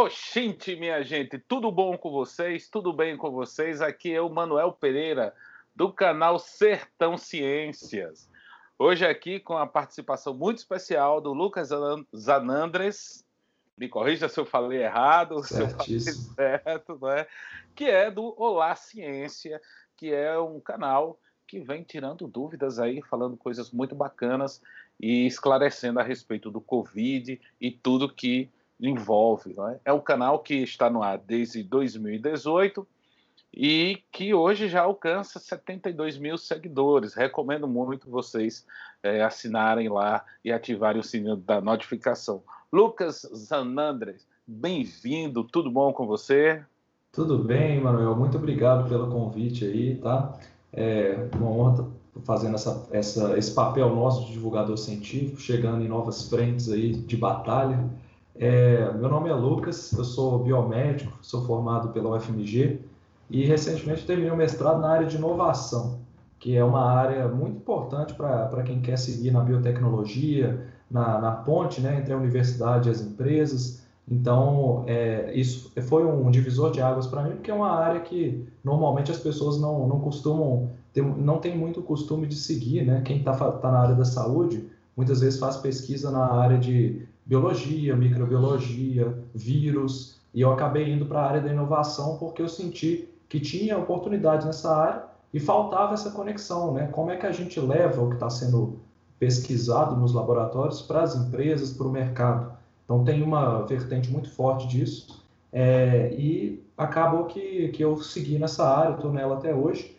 Oxente, minha gente, tudo bom com vocês? Tudo bem com vocês? Aqui é o Manuel Pereira, do canal Sertão Ciências. Hoje aqui com a participação muito especial do Lucas Zanandres, me corrija se eu falei errado, se eu falei certo, né? que é do Olá Ciência, que é um canal que vem tirando dúvidas aí, falando coisas muito bacanas e esclarecendo a respeito do Covid e tudo que envolve. É? é um canal que está no ar desde 2018 e que hoje já alcança 72 mil seguidores. Recomendo muito vocês é, assinarem lá e ativarem o sininho da notificação. Lucas Zanandres, bem-vindo, tudo bom com você? Tudo bem, Manuel, muito obrigado pelo convite aí, tá? É uma honra fazendo essa, essa, esse papel nosso de divulgador científico, chegando em novas frentes aí de batalha. É, meu nome é Lucas, eu sou biomédico, sou formado pela UFMG e recentemente terminei um mestrado na área de inovação, que é uma área muito importante para quem quer seguir na biotecnologia, na, na ponte né, entre a universidade e as empresas. Então, é, isso foi um divisor de águas para mim, porque é uma área que normalmente as pessoas não, não costumam, ter, não tem muito costume de seguir, né? Quem está tá na área da saúde, muitas vezes faz pesquisa na área de biologia, microbiologia, vírus, e eu acabei indo para a área da inovação porque eu senti que tinha oportunidade nessa área e faltava essa conexão, né? Como é que a gente leva o que está sendo pesquisado nos laboratórios para as empresas, para o mercado? Então tem uma vertente muito forte disso é, e acabou que, que eu segui nessa área, estou nela até hoje.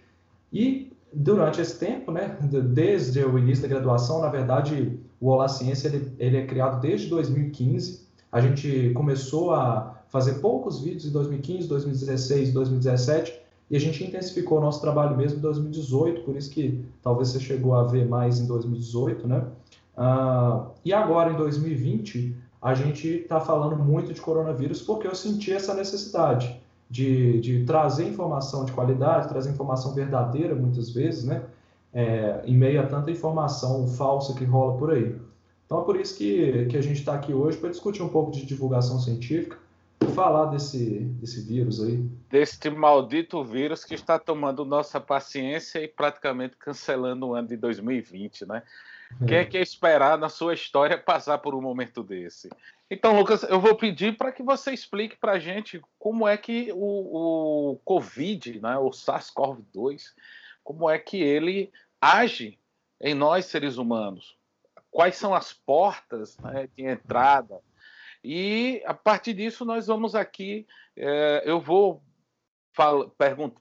E durante esse tempo, né, desde o início da graduação, na verdade, o Olá Ciência ele, ele é criado desde 2015. A gente começou a fazer poucos vídeos em 2015, 2016, 2017 e a gente intensificou o nosso trabalho mesmo em 2018, por isso que talvez você chegou a ver mais em 2018, né? Uh, e agora em 2020 a gente está falando muito de coronavírus porque eu senti essa necessidade de, de trazer informação de qualidade, trazer informação verdadeira muitas vezes, né? É, em meio a tanta informação falsa que rola por aí. Então é por isso que, que a gente está aqui hoje para discutir um pouco de divulgação científica e falar desse, desse vírus aí. Deste maldito vírus que está tomando nossa paciência e praticamente cancelando o ano de 2020, né? Quem é que é esperar na sua história passar por um momento desse? Então, Lucas, eu vou pedir para que você explique para a gente como é que o, o Covid, né, o SARS-CoV-2, como é que ele age em nós seres humanos. Quais são as portas né, de entrada? E a partir disso nós vamos aqui, é, eu vou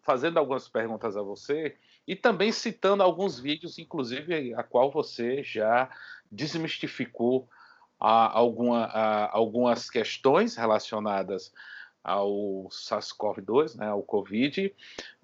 fazendo algumas perguntas a você e também citando alguns vídeos, inclusive a qual você já desmistificou a, alguma, a, algumas questões relacionadas ao SARS-CoV-2, né, ao Covid,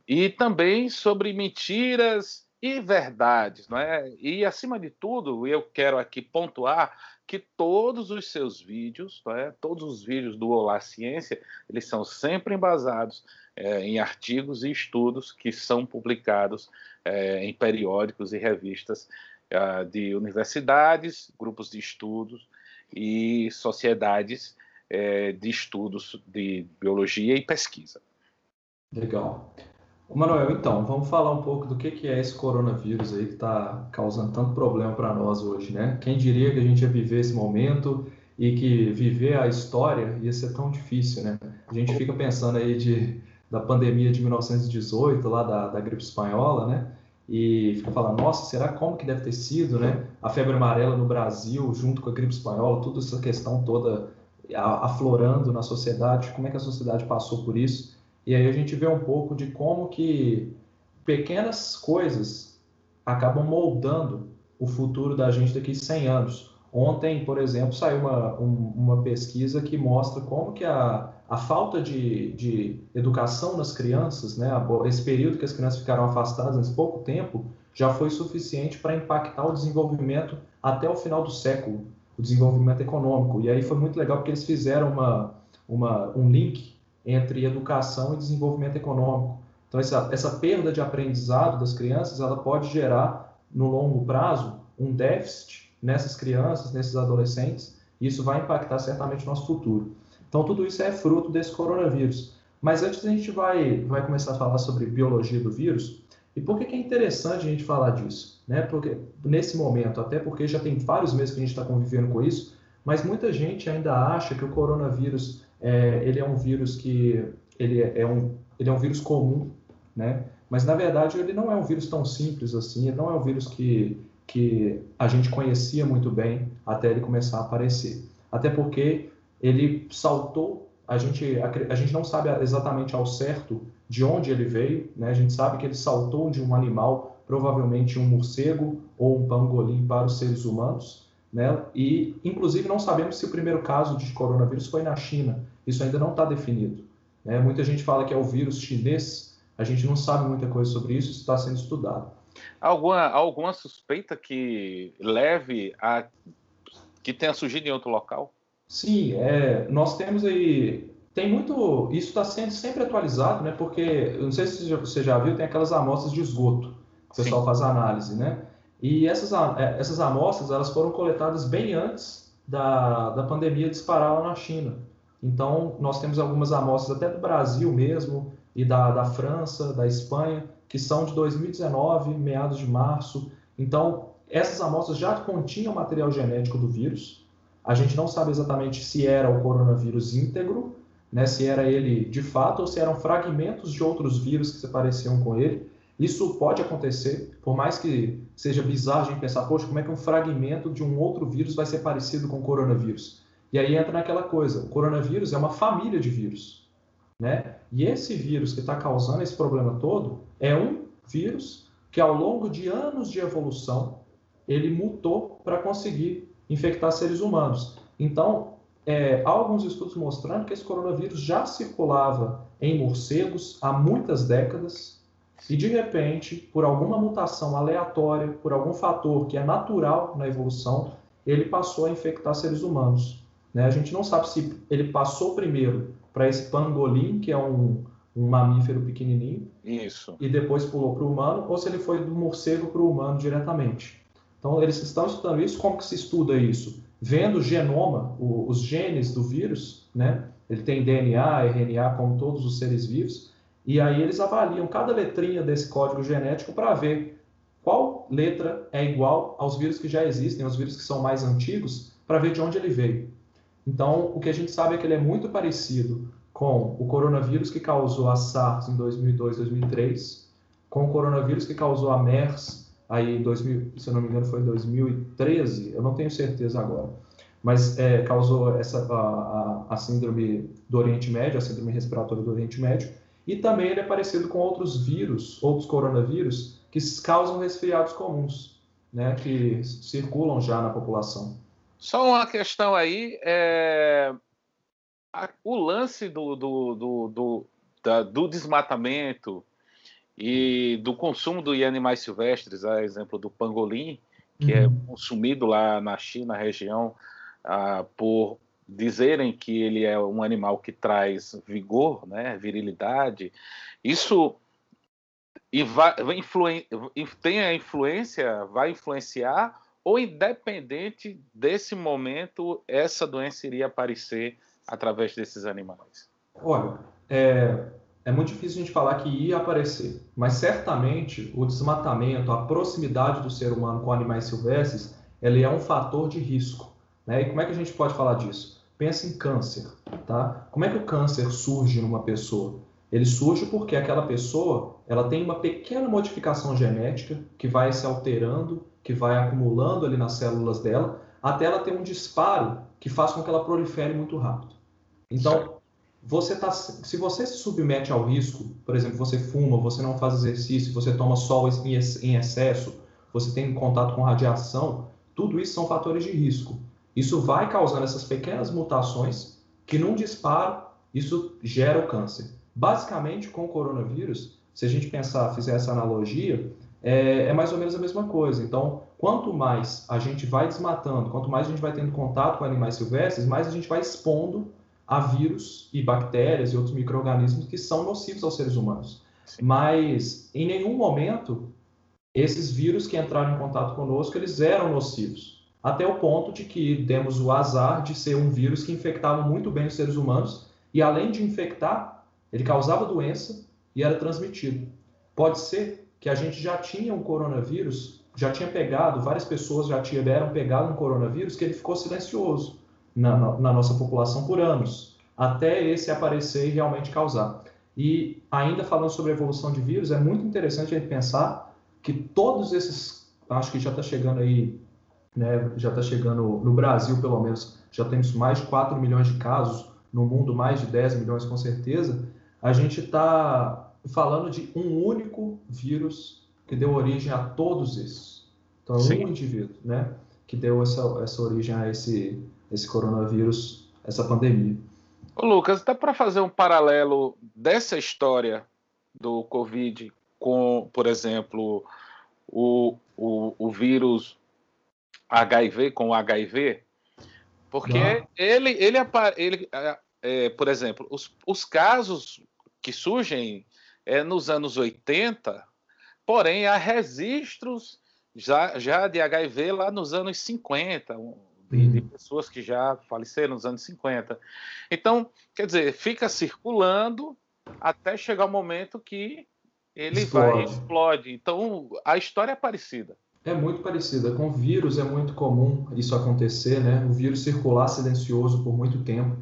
e também sobre mentiras e verdades, não é? E acima de tudo, eu quero aqui pontuar que todos os seus vídeos, é? todos os vídeos do Olá Ciência, eles são sempre embasados é, em artigos e estudos que são publicados é, em periódicos e revistas é, de universidades, grupos de estudos e sociedades é, de estudos de biologia e pesquisa. Legal. Manuel, então, vamos falar um pouco do que, que é esse coronavírus aí que está causando tanto problema para nós hoje, né? Quem diria que a gente ia viver esse momento e que viver a história ia ser tão difícil, né? A gente fica pensando aí de, da pandemia de 1918, lá da, da gripe espanhola, né? E fica falando, nossa, será como que deve ter sido, né? A febre amarela no Brasil, junto com a gripe espanhola, toda essa questão toda aflorando na sociedade, como é que a sociedade passou por isso? E aí a gente vê um pouco de como que pequenas coisas acabam moldando o futuro da gente daqui a 100 anos. Ontem, por exemplo, saiu uma, um, uma pesquisa que mostra como que a, a falta de, de educação das crianças, né, esse período que as crianças ficaram afastadas nesse pouco tempo, já foi suficiente para impactar o desenvolvimento até o final do século, o desenvolvimento econômico. E aí foi muito legal porque eles fizeram uma, uma, um link entre educação e desenvolvimento econômico. Então, essa, essa perda de aprendizado das crianças, ela pode gerar, no longo prazo, um déficit nessas crianças, nesses adolescentes, e isso vai impactar certamente o nosso futuro. Então, tudo isso é fruto desse coronavírus. Mas antes a gente vai, vai começar a falar sobre biologia do vírus. E por que, que é interessante a gente falar disso? Né? Porque nesse momento, até porque já tem vários meses que a gente está convivendo com isso, mas muita gente ainda acha que o coronavírus é, ele é um vírus que ele é, é um, ele é um vírus comum, né? Mas na verdade ele não é um vírus tão simples assim, ele não é um vírus que, que a gente conhecia muito bem até ele começar a aparecer. Até porque ele saltou, a gente, a, gente não sabe exatamente ao certo de onde ele veio, né? A gente sabe que ele saltou de um animal, provavelmente um morcego ou um pangolim para os seres humanos, né? E inclusive não sabemos se o primeiro caso de coronavírus foi na China. Isso ainda não está definido. Né? Muita gente fala que é o vírus chinês, a gente não sabe muita coisa sobre isso, isso está sendo estudado. Alguma, alguma suspeita que leve a que tenha surgido em outro local? Sim, é, nós temos aí. Tem muito. Isso está sendo sempre atualizado, né? Porque, não sei se você já viu, tem aquelas amostras de esgoto que o pessoal Sim. faz análise, né? E essas, é, essas amostras elas foram coletadas bem antes da, da pandemia disparar lá na China. Então, nós temos algumas amostras até do Brasil mesmo, e da, da França, da Espanha, que são de 2019, meados de março. Então, essas amostras já continham material genético do vírus. A gente não sabe exatamente se era o coronavírus íntegro, né, se era ele de fato ou se eram fragmentos de outros vírus que se pareciam com ele. Isso pode acontecer, por mais que seja bizarro a gente pensar, poxa, como é que um fragmento de um outro vírus vai ser parecido com o coronavírus? E aí entra naquela coisa, o coronavírus é uma família de vírus, né? E esse vírus que está causando esse problema todo é um vírus que ao longo de anos de evolução ele mutou para conseguir infectar seres humanos. Então, é, há alguns estudos mostrando que esse coronavírus já circulava em morcegos há muitas décadas e de repente, por alguma mutação aleatória, por algum fator que é natural na evolução, ele passou a infectar seres humanos. Né? A gente não sabe se ele passou primeiro para esse pangolim, que é um, um mamífero pequenininho, Isso. e depois pulou para o humano, ou se ele foi do morcego para o humano diretamente. Então, eles estão estudando isso. Como que se estuda isso? Vendo o genoma, o, os genes do vírus, né? Ele tem DNA, RNA, como todos os seres vivos, e aí eles avaliam cada letrinha desse código genético para ver qual letra é igual aos vírus que já existem, aos vírus que são mais antigos, para ver de onde ele veio. Então, o que a gente sabe é que ele é muito parecido com o coronavírus que causou a SARS em 2002, 2003, com o coronavírus que causou a MERS aí em 2000, se eu não me engano foi em 2013, eu não tenho certeza agora, mas é, causou essa a, a, a, síndrome do Oriente Médio, a síndrome respiratória do Oriente Médio, e também ele é parecido com outros vírus, outros coronavírus que causam resfriados comuns, né, que circulam já na população. Só uma questão aí, é... o lance do, do, do, do, da, do desmatamento e do consumo de animais silvestres, a exemplo do pangolim, que é uhum. é consumido lá na China, região, ah, por dizerem que ele é um animal que traz vigor, né, virilidade, isso e vai, tem a influência, vai influenciar ou independente desse momento, essa doença iria aparecer através desses animais? Olha, é, é muito difícil a gente falar que ia aparecer, mas certamente o desmatamento, a proximidade do ser humano com animais silvestres, ele é um fator de risco. Né? E como é que a gente pode falar disso? Pensa em câncer, tá? Como é que o câncer surge numa pessoa? Ele surge porque aquela pessoa ela tem uma pequena modificação genética que vai se alterando que vai acumulando ali nas células dela, até ela ter um disparo que faz com que ela prolifere muito rápido. Então, você tá, se você se submete ao risco, por exemplo, você fuma, você não faz exercício, você toma sol em excesso, você tem contato com radiação, tudo isso são fatores de risco. Isso vai causando essas pequenas mutações que, num disparo, isso gera o câncer. Basicamente, com o coronavírus, se a gente pensar, fizer essa analogia, é, é, mais ou menos a mesma coisa. Então, quanto mais a gente vai desmatando, quanto mais a gente vai tendo contato com animais silvestres, mais a gente vai expondo a vírus e bactérias e outros micro-organismos que são nocivos aos seres humanos. Sim. Mas, em nenhum momento, esses vírus que entraram em contato conosco, eles eram nocivos. Até o ponto de que demos o azar de ser um vírus que infectava muito bem os seres humanos e além de infectar, ele causava doença e era transmitido. Pode ser que a gente já tinha um coronavírus, já tinha pegado, várias pessoas já tiveram pegado um coronavírus que ele ficou silencioso na, na, na nossa população por anos, até esse aparecer e realmente causar. E ainda falando sobre a evolução de vírus, é muito interessante a gente pensar que todos esses, acho que já está chegando aí, né, já está chegando no Brasil pelo menos, já temos mais de 4 milhões de casos, no mundo mais de 10 milhões com certeza, a gente está falando de um único vírus que deu origem a todos esses. Então, Sim. um indivíduo, né, que deu essa, essa origem a esse, esse coronavírus, essa pandemia. Ô Lucas, dá para fazer um paralelo dessa história do Covid com, por exemplo, o, o, o vírus HIV, com o HIV? Porque ah. ele, ele, ele é, é, por exemplo, os, os casos que surgem é, nos anos 80, porém há registros já, já de HIV lá nos anos 50, de, de, uhum. pessoas que já faleceram nos anos 50. Então, quer dizer, fica circulando até chegar o momento que ele explode. vai explode. Então, a história é parecida. É muito parecida. Com vírus é muito comum isso acontecer, né? O vírus circular silencioso por muito tempo.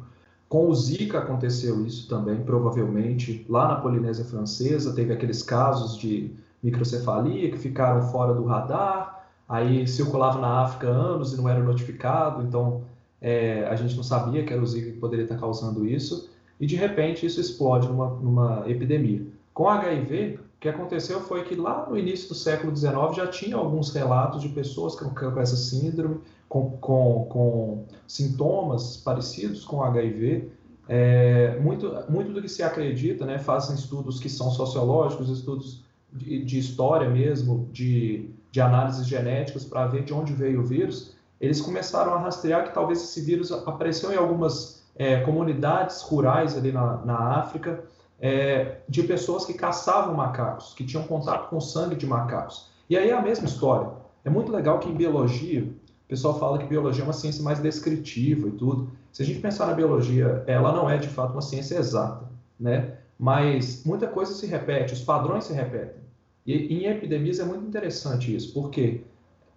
Com o Zika aconteceu isso também, provavelmente. Lá na Polinésia Francesa teve aqueles casos de microcefalia que ficaram fora do radar aí circulava na África anos e não era notificado, então é, a gente não sabia que era o Zika que poderia estar causando isso, e de repente isso explode numa, numa epidemia. Com HIV, que aconteceu foi que lá no início do século XIX já tinha alguns relatos de pessoas com, com essa síndrome, com, com, com, sintomas parecidos com HIV. É, muito, muito do que se acredita, né, fazem estudos que são sociológicos, estudos de, de história mesmo, de de análises genéticas para ver de onde veio o vírus, eles começaram a rastrear que talvez esse vírus apareceu em algumas é, comunidades rurais ali na, na África, é, de pessoas que caçavam macacos, que tinham contato com sangue de macacos. E aí é a mesma história. É muito legal que em biologia, o pessoal fala que biologia é uma ciência mais descritiva e tudo. Se a gente pensar na biologia, ela não é de fato uma ciência exata, né? Mas muita coisa se repete, os padrões se repetem. E em epidemias é muito interessante isso, porque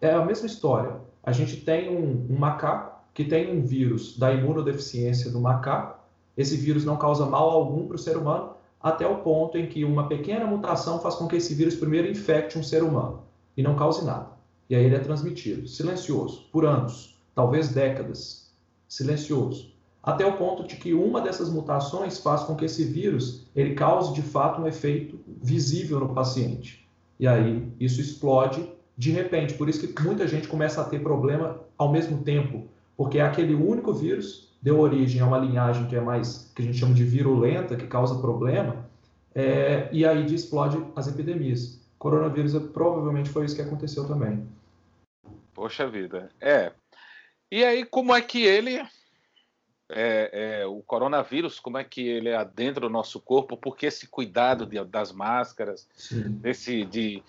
é a mesma história. A gente tem um, um macaco que tem um vírus da imunodeficiência do macaco. Esse vírus não causa mal algum para o ser humano, até o ponto em que uma pequena mutação faz com que esse vírus primeiro infecte um ser humano e não cause nada. E aí ele é transmitido, silencioso, por anos, talvez décadas, silencioso até o ponto de que uma dessas mutações faz com que esse vírus ele cause de fato um efeito visível no paciente. E aí isso explode de repente. Por isso que muita gente começa a ter problema ao mesmo tempo, porque aquele único vírus deu origem a uma linhagem que é mais que a gente chama de virulenta, que causa problema, é, e aí explode as epidemias. Coronavírus provavelmente foi isso que aconteceu também. Poxa vida, é. E aí como é que ele é, é, o coronavírus, como é que ele adentra o nosso corpo, porque esse cuidado de, das máscaras, desse, de,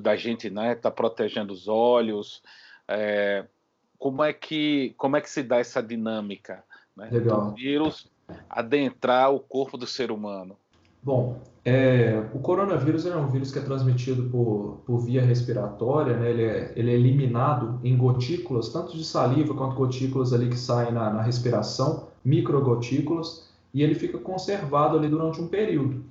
da gente né, tá protegendo os olhos, é, como, é que, como é que se dá essa dinâmica né, do vírus adentrar o corpo do ser humano? Bom, é, o coronavírus é um vírus que é transmitido por, por via respiratória, né? ele, é, ele é eliminado em gotículas, tanto de saliva quanto gotículas ali que saem na, na respiração, microgotículas, e ele fica conservado ali durante um período.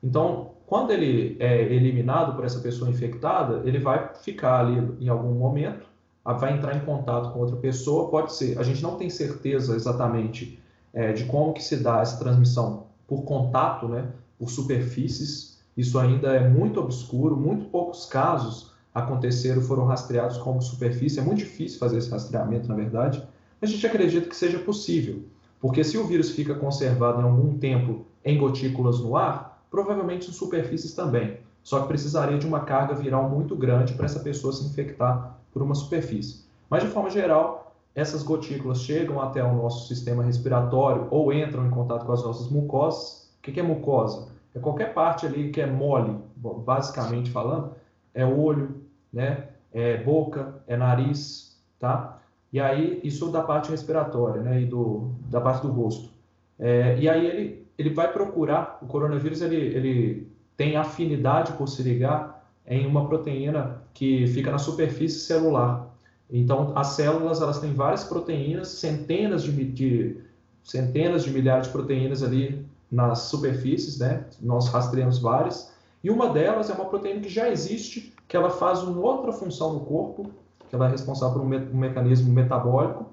Então, quando ele é eliminado por essa pessoa infectada, ele vai ficar ali em algum momento, vai entrar em contato com outra pessoa, pode ser, a gente não tem certeza exatamente é, de como que se dá essa transmissão por contato, né? por superfícies. Isso ainda é muito obscuro, muito poucos casos aconteceram, foram rastreados como superfície. É muito difícil fazer esse rastreamento, na verdade. A gente acredita que seja possível, porque se o vírus fica conservado em algum tempo em gotículas no ar, provavelmente em superfícies também. Só que precisaria de uma carga viral muito grande para essa pessoa se infectar por uma superfície. Mas, de forma geral, essas gotículas chegam até o nosso sistema respiratório ou entram em contato com as nossas mucosas. O que é mucosa? É qualquer parte ali que é mole, basicamente falando, é olho, né? É boca, é nariz, tá? E aí, isso da parte respiratória, né, e do, da parte do rosto. É, e aí ele, ele vai procurar, o coronavírus ele, ele tem afinidade por se ligar em uma proteína que fica na superfície celular. Então, as células elas têm várias proteínas, centenas de, de centenas de milhares de proteínas ali nas superfícies, né? Nós rastreamos várias. E uma delas é uma proteína que já existe, que ela faz uma outra função no corpo, que ela é responsável por um, me um mecanismo metabólico,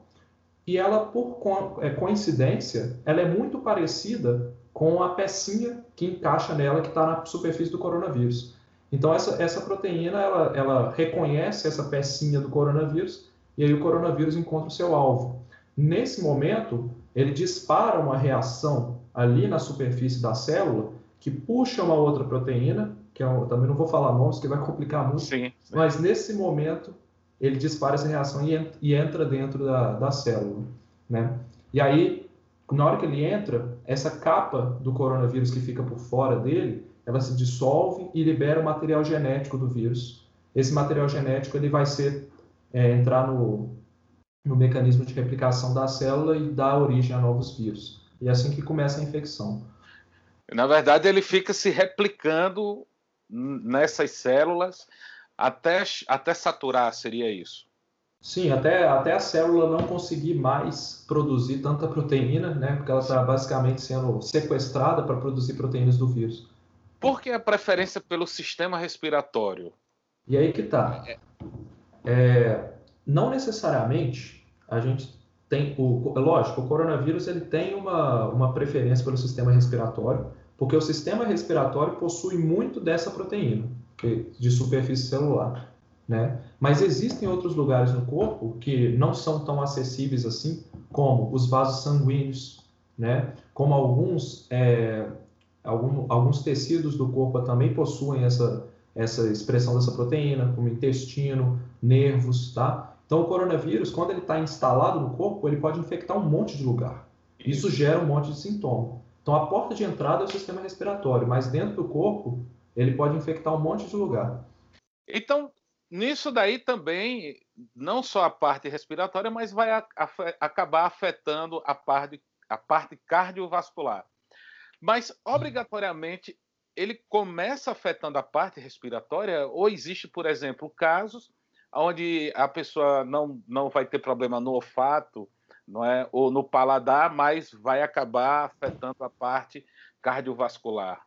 e ela, por co é, coincidência, ela é muito parecida com a pecinha que encaixa nela, que está na superfície do coronavírus. Então, essa, essa proteína, ela, ela reconhece essa pecinha do coronavírus, e aí o coronavírus encontra o seu alvo. Nesse momento, ele dispara uma reação ali na superfície da célula, que puxa uma outra proteína, que é um, também não vou falar nomes, que vai complicar muito, sim, sim. mas nesse momento ele dispara essa reação e, e entra dentro da, da célula. Né? E aí, na hora que ele entra, essa capa do coronavírus que fica por fora dele, ela se dissolve e libera o material genético do vírus. Esse material genético ele vai ser é, entrar no, no mecanismo de replicação da célula e dar origem a novos vírus. E é assim que começa a infecção. Na verdade, ele fica se replicando nessas células até, até saturar, seria isso? Sim, até, até a célula não conseguir mais produzir tanta proteína, né? Porque ela está basicamente sendo sequestrada para produzir proteínas do vírus. Por que a preferência pelo sistema respiratório? E aí que tá. É, é não necessariamente a gente tem o lógico, o coronavírus ele tem uma, uma preferência pelo sistema respiratório, porque o sistema respiratório possui muito dessa proteína de superfície celular. Né? Mas existem outros lugares no corpo que não são tão acessíveis assim, como os vasos sanguíneos, né? como alguns, é, algum, alguns tecidos do corpo também possuem essa, essa expressão dessa proteína, como intestino, nervos, tá? Então, o coronavírus, quando ele está instalado no corpo, ele pode infectar um monte de lugar. Isso gera um monte de sintoma. Então, a porta de entrada é o sistema respiratório, mas dentro do corpo, ele pode infectar um monte de lugar. Então, nisso daí também, não só a parte respiratória, mas vai acabar afetando a parte, a parte cardiovascular. Mas, obrigatoriamente, ele começa afetando a parte respiratória, ou existe, por exemplo, casos onde a pessoa não, não vai ter problema no olfato, não é, ou no paladar, mas vai acabar afetando a parte cardiovascular.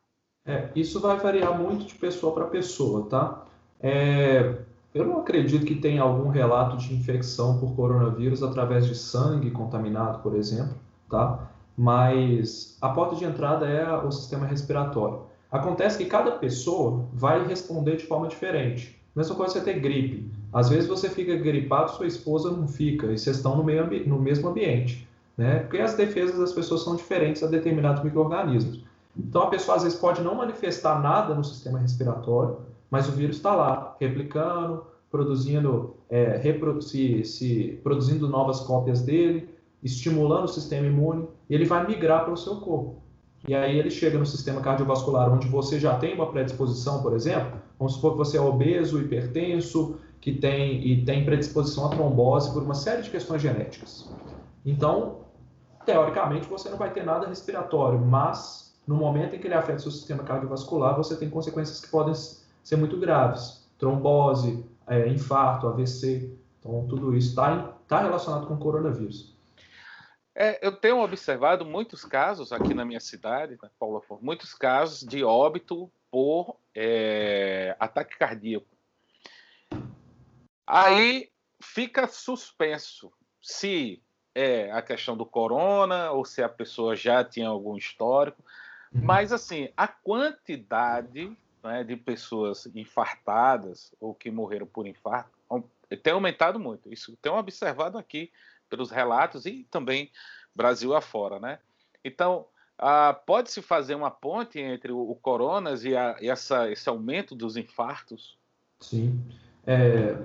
É, isso vai variar muito de pessoa para pessoa, tá? É, eu não acredito que tenha algum relato de infecção por coronavírus através de sangue contaminado, por exemplo, tá? Mas a porta de entrada é o sistema respiratório. Acontece que cada pessoa vai responder de forma diferente. Mesma coisa você ter gripe. Às vezes você fica gripado, sua esposa não fica, e vocês estão no, meio, no mesmo ambiente. Né? Porque as defesas das pessoas são diferentes a determinados micro-organismos. Então, a pessoa às vezes pode não manifestar nada no sistema respiratório, mas o vírus está lá, replicando, produzindo, é, se, se, produzindo novas cópias dele, estimulando o sistema imune, ele vai migrar para o seu corpo. E aí ele chega no sistema cardiovascular, onde você já tem uma predisposição, por exemplo, vamos supor que você é obeso, hipertenso, que tem e tem predisposição à trombose por uma série de questões genéticas. Então, teoricamente, você não vai ter nada respiratório, mas no momento em que ele afeta o seu sistema cardiovascular, você tem consequências que podem ser muito graves. Trombose, é, infarto, AVC. Então, tudo isso está tá relacionado com o coronavírus. É, eu tenho observado muitos casos aqui na minha cidade, na Paula muitos casos de óbito por é, ataque cardíaco. Aí fica suspenso se é a questão do corona ou se a pessoa já tinha algum histórico. Uhum. Mas, assim, a quantidade né, de pessoas infartadas ou que morreram por infarto tem aumentado muito. Isso tem observado aqui pelos relatos e também Brasil afora, né? Então, ah, pode-se fazer uma ponte entre o, o coronas e, a, e essa, esse aumento dos infartos? Sim. É,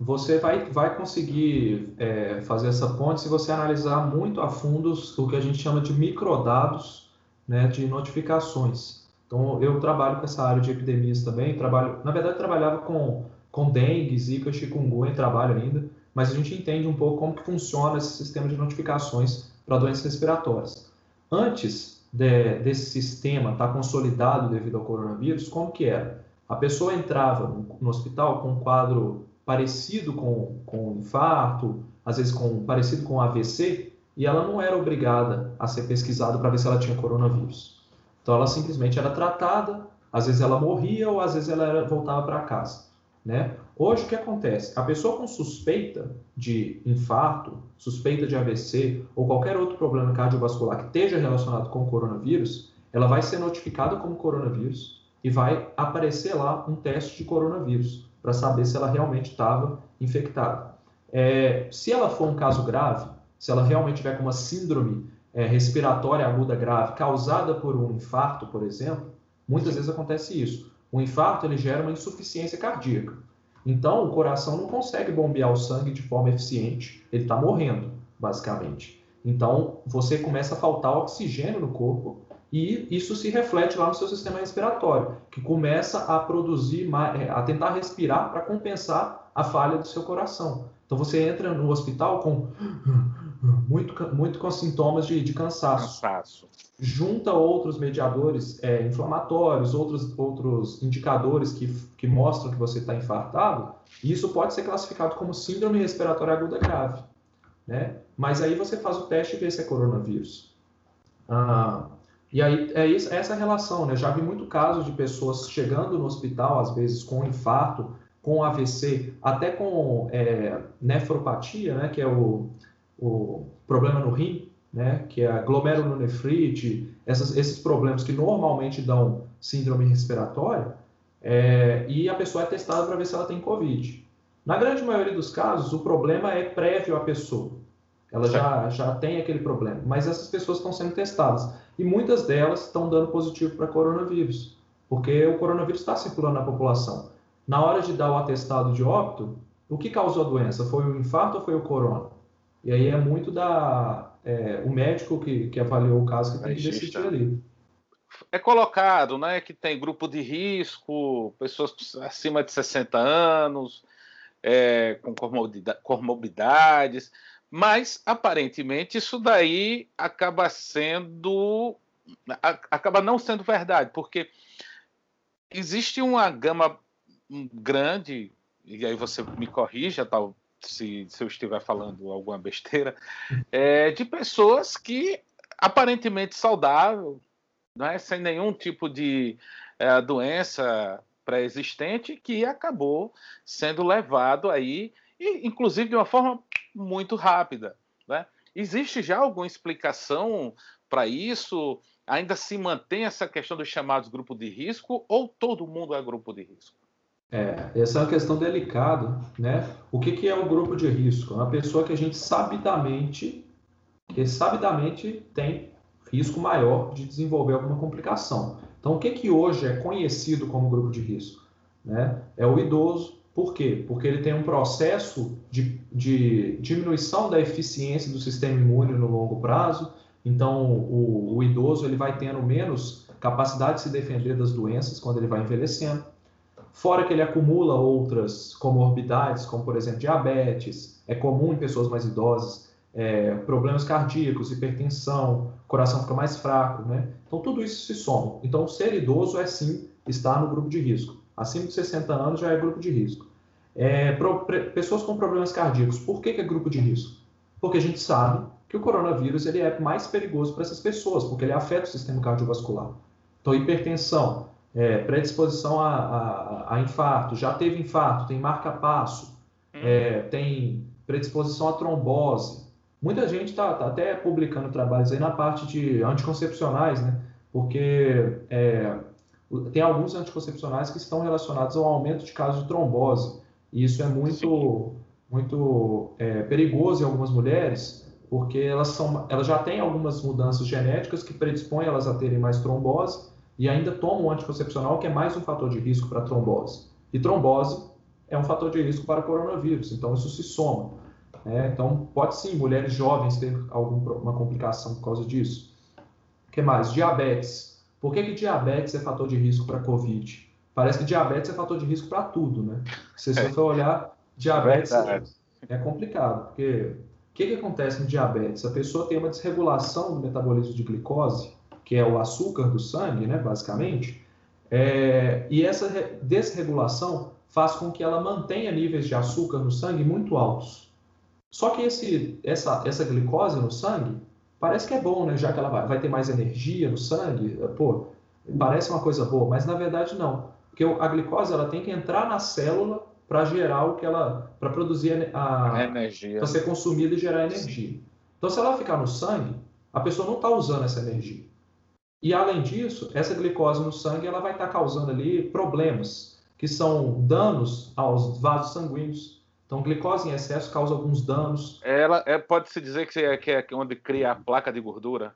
você vai, vai conseguir é, fazer essa ponte se você analisar muito a fundo o que a gente chama de microdados né, de notificações. Então, eu trabalho com essa área de epidemias também, trabalho, na verdade, trabalhava com, com dengue, zika, chikungunya, trabalho ainda, mas a gente entende um pouco como que funciona esse sistema de notificações para doenças respiratórias. Antes de, desse sistema estar tá consolidado devido ao coronavírus, como que era? A pessoa entrava no, no hospital com um quadro parecido com, com infarto, às vezes com parecido com AVC, e ela não era obrigada a ser pesquisada para ver se ela tinha coronavírus. Então ela simplesmente era tratada, às vezes ela morria ou às vezes ela era, voltava para casa. Né? Hoje o que acontece? A pessoa com suspeita de infarto, suspeita de AVC ou qualquer outro problema cardiovascular que esteja relacionado com o coronavírus, ela vai ser notificada como coronavírus e vai aparecer lá um teste de coronavírus para saber se ela realmente estava infectada. É, se ela for um caso grave, se ela realmente tiver com uma síndrome é, respiratória aguda grave causada por um infarto, por exemplo, muitas vezes acontece isso. O infarto ele gera uma insuficiência cardíaca. Então, o coração não consegue bombear o sangue de forma eficiente, ele está morrendo, basicamente. Então, você começa a faltar oxigênio no corpo e isso se reflete lá no seu sistema respiratório, que começa a produzir, é, a tentar respirar para compensar a falha do seu coração. Então, você entra no hospital com muito, muito com sintomas de, de cansaço. cansaço. Junta outros mediadores é, inflamatórios, outros, outros indicadores que, que mostram que você está infartado, e isso pode ser classificado como síndrome respiratória aguda grave. Né? Mas aí você faz o teste e vê se é coronavírus. Ah, e aí é isso, é essa relação, né? Já vi muito caso de pessoas chegando no hospital, às vezes com infarto, com AVC, até com é, nefropatia, né? Que é o, o problema no rim, né, que é a glomerulonefrite, essas, esses problemas que normalmente dão síndrome respiratória, é, e a pessoa é testada para ver se ela tem Covid. Na grande maioria dos casos, o problema é prévio à pessoa. Ela já, já tem aquele problema. Mas essas pessoas estão sendo testadas. E muitas delas estão dando positivo para coronavírus. Porque o coronavírus está circulando na população. Na hora de dar o atestado de óbito, o que causou a doença? Foi o infarto ou foi o corona? E aí é muito da é, o médico que, que avaliou o caso que tem que decidir ali. É colocado, né, que tem grupo de risco, pessoas acima de 60 anos, é, com comorbidades, mas aparentemente isso daí acaba sendo acaba não sendo verdade, porque existe uma gama grande, e aí você me corrija, tal, se, se eu estiver falando alguma besteira, é, de pessoas que aparentemente saudável, é sem nenhum tipo de é, doença pré-existente, que acabou sendo levado aí, e, inclusive de uma forma muito rápida. Né? Existe já alguma explicação para isso? Ainda se mantém essa questão dos chamados grupos de risco ou todo mundo é grupo de risco? É, essa é uma questão delicada, né? O que, que é o grupo de risco? É uma pessoa que a gente sabidamente, que sabidamente tem risco maior de desenvolver alguma complicação. Então, o que, que hoje é conhecido como grupo de risco? Né? É o idoso. Por quê? Porque ele tem um processo de, de diminuição da eficiência do sistema imune no longo prazo. Então, o, o idoso ele vai tendo menos capacidade de se defender das doenças quando ele vai envelhecendo. Fora que ele acumula outras comorbidades, como por exemplo diabetes, é comum em pessoas mais idosas, é, problemas cardíacos, hipertensão, coração fica mais fraco, né? Então tudo isso se soma. Então ser idoso é sim estar no grupo de risco. Acima de 60 anos já é grupo de risco. É, pro, pessoas com problemas cardíacos, por que, que é grupo de risco? Porque a gente sabe que o coronavírus ele é mais perigoso para essas pessoas, porque ele afeta o sistema cardiovascular. Então, hipertensão, é, predisposição a, a, a, infarto, já teve infarto, tem marca-passo, hum. é, tem predisposição a trombose. Muita gente está tá até publicando trabalhos aí na parte de anticoncepcionais, né? Porque é, tem alguns anticoncepcionais que estão relacionados ao aumento de casos de trombose. E isso é muito, muito é, perigoso em algumas mulheres, porque elas, são, elas já têm algumas mudanças genéticas que predispõem elas a terem mais trombose e ainda tomam um anticoncepcional, que é mais um fator de risco para trombose. E trombose é um fator de risco para coronavírus, então isso se soma. Né? Então, pode sim, mulheres jovens ter alguma complicação por causa disso. O que mais? Diabetes. Por que, que diabetes é fator de risco para Covid? Parece que diabetes é fator de risco para tudo, né? Se você é. for olhar, diabetes, é complicado, porque o que, que acontece no diabetes? A pessoa tem uma desregulação do metabolismo de glicose, que é o açúcar do sangue, né, basicamente, é, e essa desregulação faz com que ela mantenha níveis de açúcar no sangue muito altos. Só que esse, essa, essa glicose no sangue parece que é bom, né? Já que ela vai, vai ter mais energia no sangue, pô, parece uma coisa boa, mas na verdade não. Porque a glicose ela tem que entrar na célula para gerar o que ela. para produzir a, a energia. para ser consumida e gerar energia. Então, se ela ficar no sangue, a pessoa não está usando essa energia. E além disso, essa glicose no sangue ela vai estar tá causando ali problemas, que são danos aos vasos sanguíneos. Então, glicose em excesso causa alguns danos. Ela é, pode se dizer que é, que é onde cria a placa de gordura?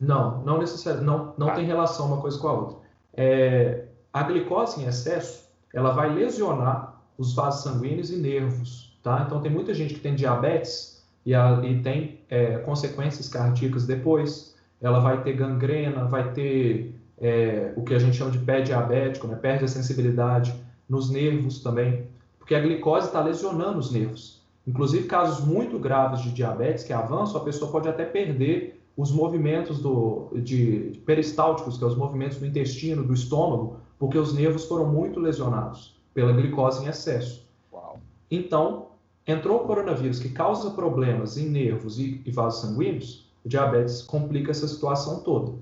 Não, não necessariamente, não, não ah. tem relação uma coisa com a outra. É, a glicose em excesso, ela vai lesionar os vasos sanguíneos e nervos, tá? Então tem muita gente que tem diabetes e, a, e tem é, consequências cardíacas depois. Ela vai ter gangrena, vai ter é, o que a gente chama de pé diabético, né? Perde a sensibilidade nos nervos também, porque a glicose está lesionando os nervos. Inclusive casos muito graves de diabetes que avançam, a pessoa pode até perder os movimentos do, de, peristálticos, que são é os movimentos do intestino, do estômago, porque os nervos foram muito lesionados pela glicose em excesso. Uau. Então, entrou o coronavírus que causa problemas em nervos e, e vasos sanguíneos, o diabetes complica essa situação toda.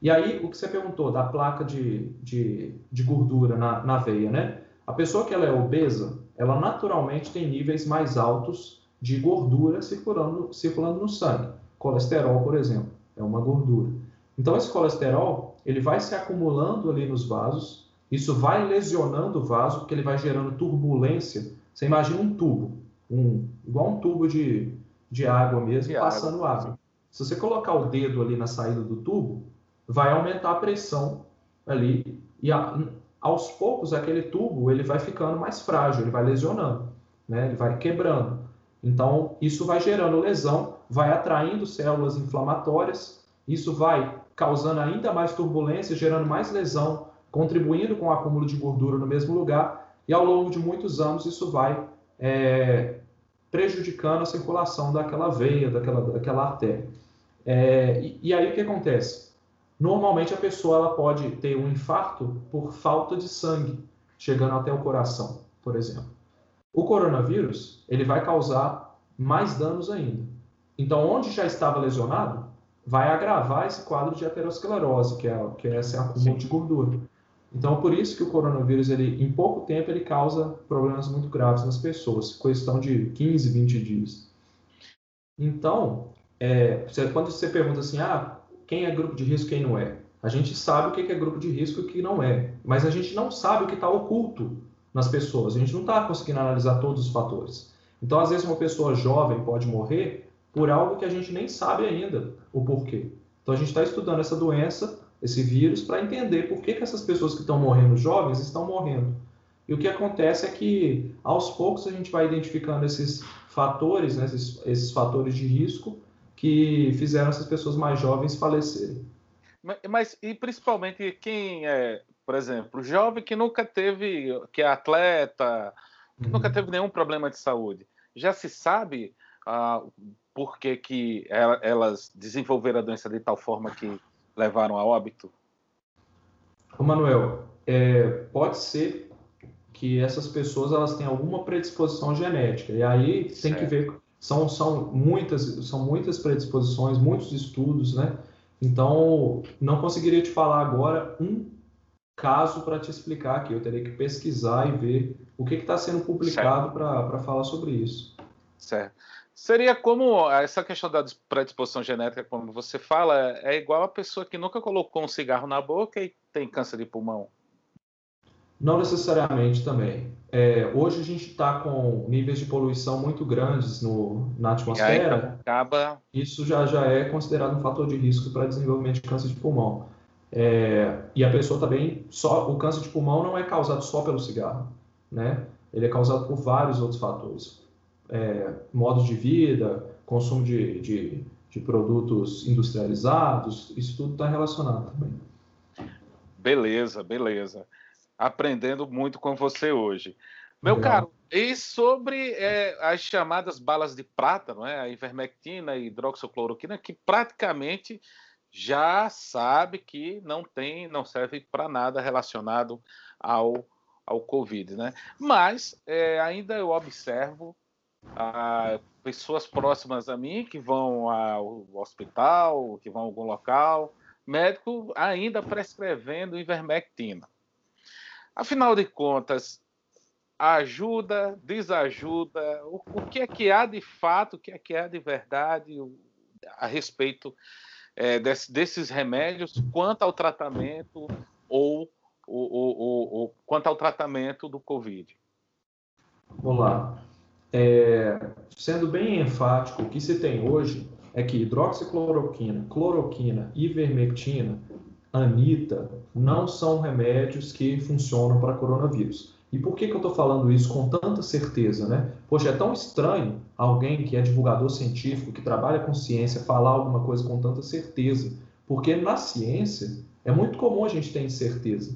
E aí, o que você perguntou da placa de, de, de gordura na, na veia, né? A pessoa que ela é obesa, ela naturalmente tem níveis mais altos de gordura circulando, circulando no sangue. Colesterol, por exemplo, é uma gordura. Então, esse colesterol, ele vai se acumulando ali nos vasos, isso vai lesionando o vaso, porque ele vai gerando turbulência. Você imagina um tubo, um, igual um tubo de, de água mesmo, de passando água. água. Se você colocar o dedo ali na saída do tubo, vai aumentar a pressão ali e a, aos poucos aquele tubo ele vai ficando mais frágil, ele vai lesionando, né? ele vai quebrando. Então isso vai gerando lesão, vai atraindo células inflamatórias, isso vai causando ainda mais turbulência, gerando mais lesão, contribuindo com o acúmulo de gordura no mesmo lugar, e ao longo de muitos anos isso vai é, prejudicando a circulação daquela veia, daquela, daquela artéria. É, e, e, aí o que acontece? Normalmente a pessoa ela pode ter um infarto por falta de sangue chegando até o coração, por exemplo. O coronavírus ele vai causar mais danos ainda. Então, onde já estava lesionado, vai agravar esse quadro de aterosclerose, que é, que é esse acúmulo de gordura. Então, por isso que o coronavírus, ele, em pouco tempo, ele causa problemas muito graves nas pessoas, questão de 15, 20 dias. Então, é, quando você pergunta assim, ah, quem é grupo de risco, quem não é? A gente sabe o que é grupo de risco e o que não é, mas a gente não sabe o que está oculto nas pessoas. A gente não está conseguindo analisar todos os fatores. Então, às vezes, uma pessoa jovem pode morrer por algo que a gente nem sabe ainda o porquê. Então a gente está estudando essa doença, esse vírus, para entender por que, que essas pessoas que estão morrendo jovens estão morrendo. E o que acontece é que aos poucos a gente vai identificando esses fatores, né, esses, esses fatores de risco que fizeram essas pessoas mais jovens falecerem. Mas, mas, e principalmente quem é, por exemplo, jovem que nunca teve, que é atleta, que uhum. nunca teve nenhum problema de saúde, já se sabe ah, por que, que elas desenvolveram a doença de tal forma que levaram a óbito? Manuel, é, pode ser que essas pessoas elas têm alguma predisposição genética. E aí tem certo. que ver são, são muitas são muitas predisposições muitos estudos né? Então não conseguiria te falar agora um caso para te explicar aqui. Eu teria que pesquisar e ver o que está sendo publicado para falar sobre isso. Certo Seria como essa questão da predisposição genética, como você fala, é igual a pessoa que nunca colocou um cigarro na boca e tem câncer de pulmão. Não necessariamente também. É, hoje a gente está com níveis de poluição muito grandes no, na atmosfera. acaba... Isso já, já é considerado um fator de risco para desenvolvimento de câncer de pulmão. É, e a pessoa também, só o câncer de pulmão não é causado só pelo cigarro, né? Ele é causado por vários outros fatores é, modos de vida, consumo de, de, de produtos industrializados, isso tudo está relacionado também. Beleza, beleza. Aprendendo muito com você hoje. Meu Legal. caro, e sobre é, as chamadas balas de prata, não é? A ivermectina e hidroxicloroquina, que praticamente já sabe que não tem, não serve para nada relacionado ao, ao Covid, né? Mas é, ainda eu observo a, pessoas próximas a mim que vão ao hospital, que vão a algum local, médico ainda prescrevendo ivermectina. Afinal de contas, ajuda, desajuda, o, o que é que há de fato, o que é que há de verdade a respeito é, desse, desses remédios quanto ao tratamento ou o, o, o, quanto ao tratamento do Covid? Vamos lá. É, sendo bem enfático, o que se tem hoje é que hidroxicloroquina, cloroquina, ivermectina, anita não são remédios que funcionam para coronavírus. E por que, que eu estou falando isso com tanta certeza, né? Poxa, é tão estranho alguém que é divulgador científico, que trabalha com ciência, falar alguma coisa com tanta certeza. Porque na ciência é muito comum a gente ter incerteza.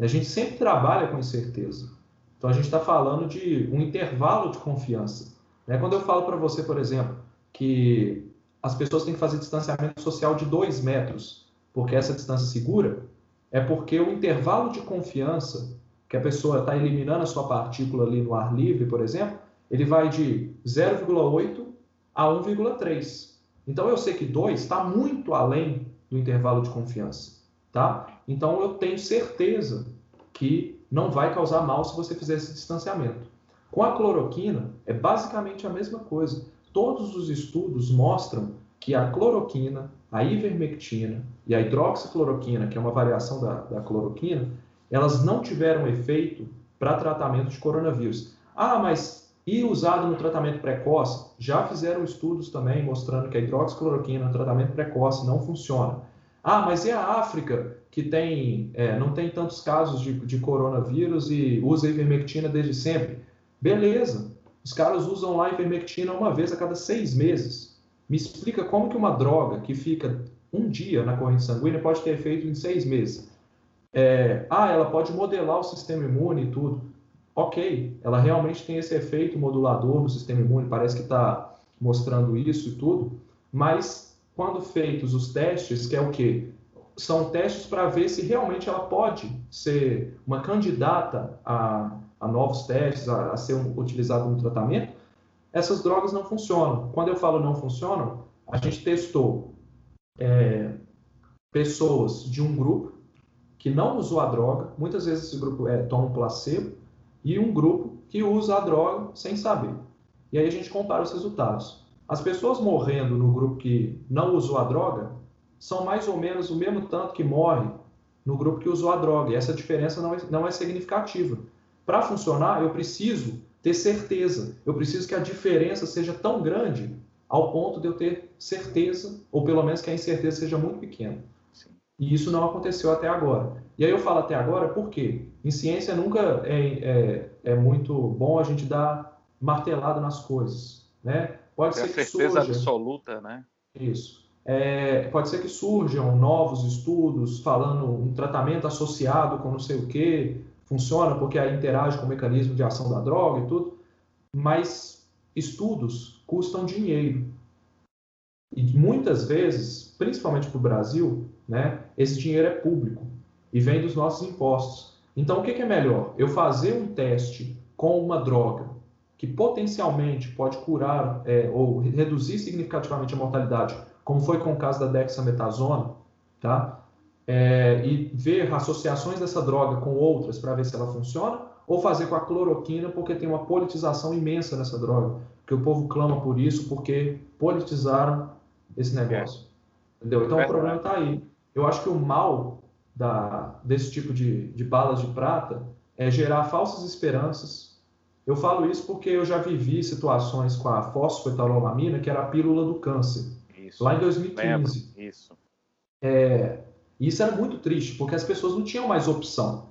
A gente sempre trabalha com incerteza. Então a gente está falando de um intervalo de confiança. Né? Quando eu falo para você, por exemplo, que as pessoas têm que fazer distanciamento social de dois metros, porque essa distância segura, é porque o intervalo de confiança que a pessoa está eliminando a sua partícula ali no ar livre, por exemplo, ele vai de 0,8 a 1,3. Então eu sei que 2 está muito além do intervalo de confiança, tá? Então eu tenho certeza que não vai causar mal se você fizer esse distanciamento. Com a cloroquina é basicamente a mesma coisa. Todos os estudos mostram que a cloroquina, a ivermectina e a hidroxicloroquina, que é uma variação da, da cloroquina, elas não tiveram efeito para tratamento de coronavírus. Ah, mas e usado no tratamento precoce? Já fizeram estudos também mostrando que a hidroxicloroquina no tratamento precoce não funciona. Ah, mas e a África, que tem, é, não tem tantos casos de, de coronavírus e usa ivermectina desde sempre? Beleza, os caras usam lá ivermectina uma vez a cada seis meses. Me explica como que uma droga que fica um dia na corrente sanguínea pode ter efeito em seis meses. É, ah, ela pode modelar o sistema imune e tudo. Ok, ela realmente tem esse efeito modulador no sistema imune, parece que está mostrando isso e tudo, mas quando feitos os testes, que é o quê? São testes para ver se realmente ela pode ser uma candidata a, a novos testes, a, a ser um, utilizada no tratamento, essas drogas não funcionam. Quando eu falo não funcionam, a gente testou é, pessoas de um grupo que não usou a droga, muitas vezes esse grupo é, toma um placebo, e um grupo que usa a droga sem saber. E aí a gente compara os resultados. As pessoas morrendo no grupo que não usou a droga são mais ou menos o mesmo tanto que morre no grupo que usou a droga. E essa diferença não é, não é significativa. Para funcionar, eu preciso ter certeza. Eu preciso que a diferença seja tão grande ao ponto de eu ter certeza, ou pelo menos que a incerteza seja muito pequena. E isso não aconteceu até agora. E aí eu falo até agora porque em ciência nunca é, é, é muito bom a gente dar martelada nas coisas, né? Pode ser que certeza surja... absoluta, né? Isso. É, pode ser que surjam novos estudos falando um tratamento associado com não sei o que, funciona porque aí interage com o mecanismo de ação da droga e tudo, mas estudos custam dinheiro. E muitas vezes, principalmente para o Brasil, né, esse dinheiro é público e vem dos nossos impostos. Então, o que, que é melhor? Eu fazer um teste com uma droga que potencialmente pode curar é, ou reduzir significativamente a mortalidade, como foi com o caso da dexametasona, tá? É, e ver associações dessa droga com outras para ver se ela funciona, ou fazer com a cloroquina, porque tem uma politização imensa nessa droga, que o povo clama por isso, porque politizaram esse negócio. Entendeu? Então o problema está aí. Eu acho que o mal da, desse tipo de, de balas de prata é gerar falsas esperanças. Eu falo isso porque eu já vivi situações com a fosfetalolamina, que era a pílula do câncer, isso. lá em 2015. Lembro. Isso. É, isso era muito triste, porque as pessoas não tinham mais opção.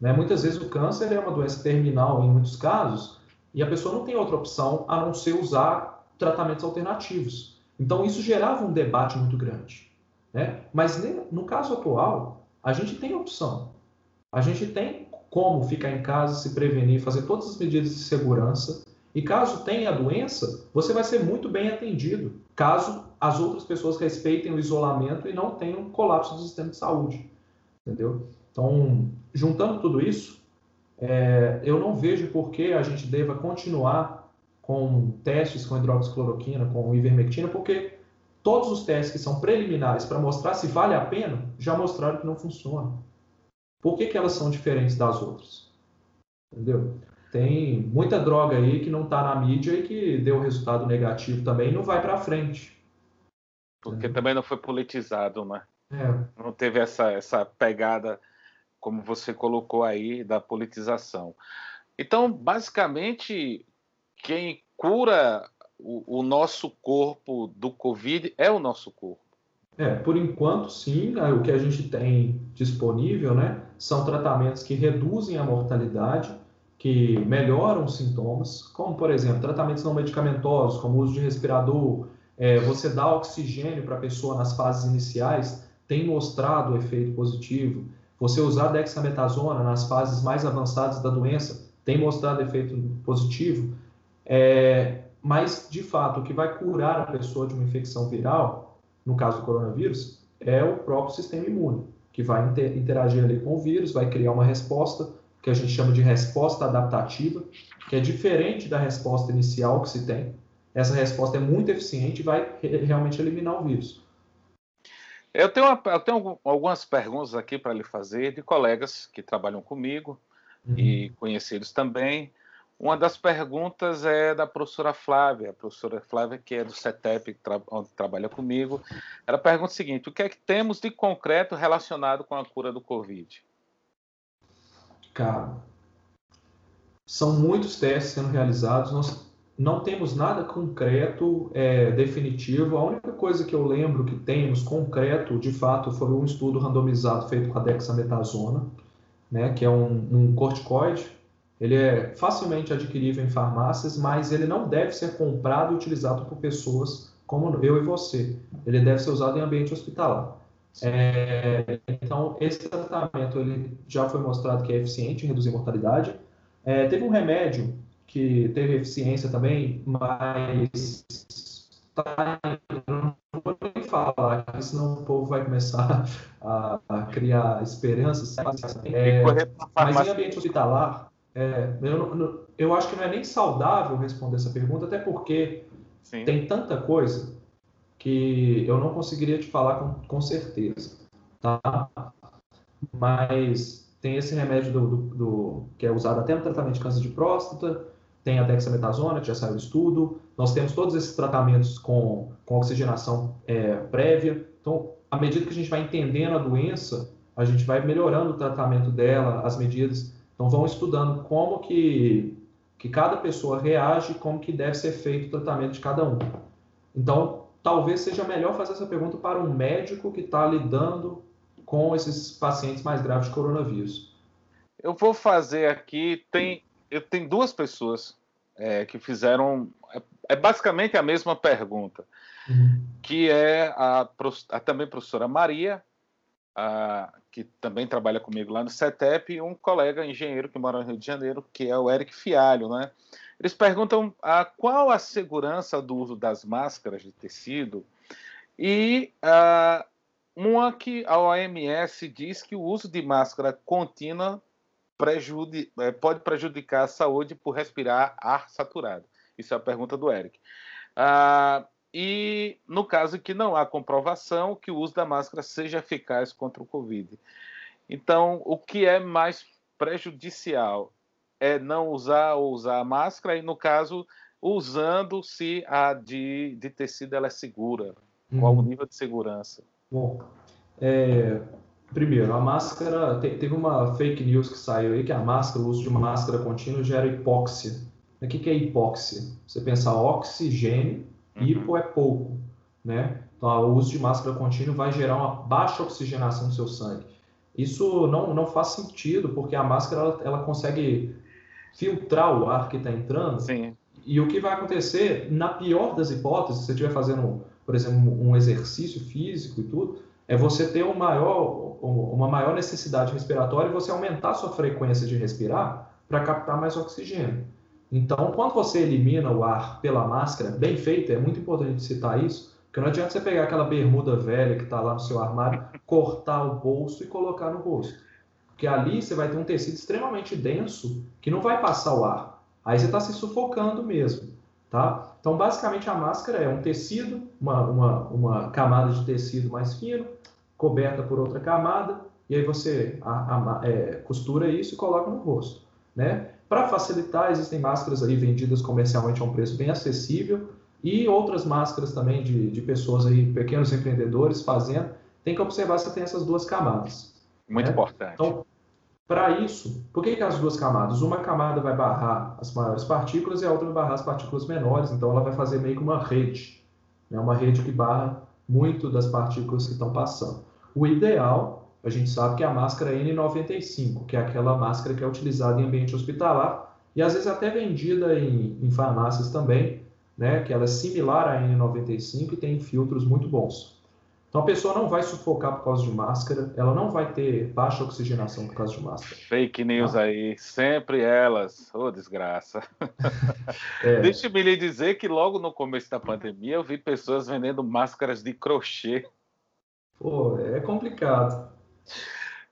Né? Muitas vezes o câncer é uma doença terminal em muitos casos, e a pessoa não tem outra opção a não ser usar tratamentos alternativos. Então isso gerava um debate muito grande. Né? Mas no caso atual, a gente tem opção. A gente tem como ficar em casa, se prevenir, fazer todas as medidas de segurança. E caso tenha a doença, você vai ser muito bem atendido, caso as outras pessoas respeitem o isolamento e não tenham colapso do sistema de saúde. Entendeu? Então, juntando tudo isso, é, eu não vejo por que a gente deva continuar com testes com hidroxicloroquina, com ivermectina, porque todos os testes que são preliminares para mostrar se vale a pena já mostraram que não funciona. Por que, que elas são diferentes das outras? Entendeu? Tem muita droga aí que não está na mídia e que deu resultado negativo também e não vai para frente. Porque é. também não foi politizado, né? É. Não teve essa, essa pegada, como você colocou aí, da politização. Então, basicamente, quem cura o, o nosso corpo do Covid é o nosso corpo. É, por enquanto, sim. Né, o que a gente tem disponível, né, são tratamentos que reduzem a mortalidade, que melhoram os sintomas, como, por exemplo, tratamentos não medicamentosos, como uso de respirador, é, você dá oxigênio para a pessoa nas fases iniciais, tem mostrado efeito positivo. Você usar dexametasona nas fases mais avançadas da doença, tem mostrado efeito positivo. É, mas, de fato, o que vai curar a pessoa de uma infecção viral no caso do coronavírus, é o próprio sistema imune, que vai interagir ali com o vírus, vai criar uma resposta que a gente chama de resposta adaptativa, que é diferente da resposta inicial que se tem. Essa resposta é muito eficiente e vai realmente eliminar o vírus. Eu tenho, uma, eu tenho algumas perguntas aqui para lhe fazer de colegas que trabalham comigo uhum. e conhecidos também. Uma das perguntas é da professora Flávia, a professora Flávia, que é do CETEP, onde trabalha comigo. Ela pergunta o seguinte: o que é que temos de concreto relacionado com a cura do Covid? Cara, são muitos testes sendo realizados, nós não temos nada concreto, é, definitivo. A única coisa que eu lembro que temos concreto, de fato, foi um estudo randomizado feito com a dexametasona, né, que é um, um corticoide ele é facilmente adquirível em farmácias, mas ele não deve ser comprado e utilizado por pessoas como eu e você. Ele deve ser usado em ambiente hospitalar. É, então, esse tratamento ele já foi mostrado que é eficiente em reduzir mortalidade. É, teve um remédio que teve eficiência também, mas tá, não vou nem falar, senão o povo vai começar a, a criar esperanças. É, mas em ambiente hospitalar, é, eu, eu acho que não é nem saudável responder essa pergunta, até porque Sim. tem tanta coisa que eu não conseguiria te falar com, com certeza, tá? Mas tem esse remédio do, do, do, que é usado até no tratamento de câncer de próstata, tem a dexametasona, que já saiu do estudo, nós temos todos esses tratamentos com, com oxigenação é, prévia. Então, à medida que a gente vai entendendo a doença, a gente vai melhorando o tratamento dela, as medidas. Então vão estudando como que, que cada pessoa reage, como que deve ser feito o tratamento de cada um. Então talvez seja melhor fazer essa pergunta para um médico que está lidando com esses pacientes mais graves de coronavírus. Eu vou fazer aqui, tem, eu tenho duas pessoas é, que fizeram, é, é, basicamente a mesma pergunta, uhum. que é a, a também professora Maria, a, que também trabalha comigo lá no CETEP, e um colega engenheiro que mora no Rio de Janeiro, que é o Eric Fialho, né? Eles perguntam a, qual a segurança do uso das máscaras de tecido e a, uma que a OMS diz que o uso de máscara contínua é, pode prejudicar a saúde por respirar ar saturado. Isso é a pergunta do Eric. Ah, e no caso que não há comprovação que o uso da máscara seja eficaz contra o Covid. Então, o que é mais prejudicial é não usar ou usar a máscara, e no caso, usando se a de, de tecido ela é segura. Uhum. Qual o nível de segurança? Bom, é, primeiro, a máscara, te, teve uma fake news que saiu aí que a máscara, o uso de uma máscara contínua gera hipóxia. O que, que é hipóxia? Você pensar oxigênio Uhum. Hipo é pouco, né? Então, o uso de máscara contínua vai gerar uma baixa oxigenação no seu sangue. Isso não, não faz sentido, porque a máscara ela, ela consegue filtrar o ar que está entrando. Sim. E o que vai acontecer, na pior das hipóteses, se você estiver fazendo, por exemplo, um exercício físico e tudo, é você ter um maior, uma maior necessidade respiratória e você aumentar a sua frequência de respirar para captar mais oxigênio. Então, quando você elimina o ar pela máscara, bem feito, é muito importante citar isso, porque não adianta você pegar aquela bermuda velha que está lá no seu armário, cortar o bolso e colocar no rosto. Porque ali você vai ter um tecido extremamente denso que não vai passar o ar. Aí você está se sufocando mesmo, tá? Então, basicamente, a máscara é um tecido, uma, uma, uma camada de tecido mais fino, coberta por outra camada, e aí você a, a, é, costura isso e coloca no rosto, né? Para facilitar, existem máscaras aí vendidas comercialmente a um preço bem acessível e outras máscaras também de, de pessoas aí, pequenos empreendedores fazendo. Tem que observar se tem essas duas camadas. Muito né? importante. Então, para isso, por que, que as duas camadas? Uma camada vai barrar as maiores partículas e a outra vai barrar as partículas menores, então ela vai fazer meio que uma rede, né? uma rede que barra muito das partículas que estão passando. O ideal, a gente sabe que é a máscara N95, que é aquela máscara que é utilizada em ambiente hospitalar e às vezes até vendida em, em farmácias também, né? que ela é similar à N95 e tem filtros muito bons. Então a pessoa não vai sufocar por causa de máscara, ela não vai ter baixa oxigenação por causa de máscara. Fake news tá? aí, sempre elas. Ô, oh, desgraça. É. Deixe-me lhe dizer que logo no começo da pandemia eu vi pessoas vendendo máscaras de crochê. Pô, é complicado.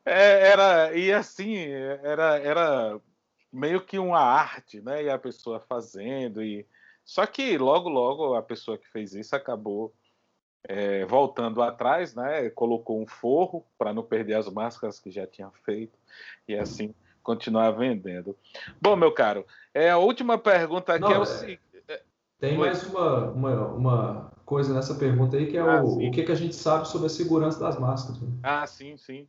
É, era, e assim, era, era meio que uma arte, né? E a pessoa fazendo. e Só que logo, logo a pessoa que fez isso acabou é, voltando atrás, né, colocou um forro para não perder as máscaras que já tinha feito e assim continuar vendendo. Bom, meu caro, é a última pergunta aqui não, é o seguinte. É, tem mais uma, uma, uma, coisa nessa pergunta aí que é ah, o, o que, que a gente sabe sobre a segurança das máscaras. Né? Ah, sim, sim.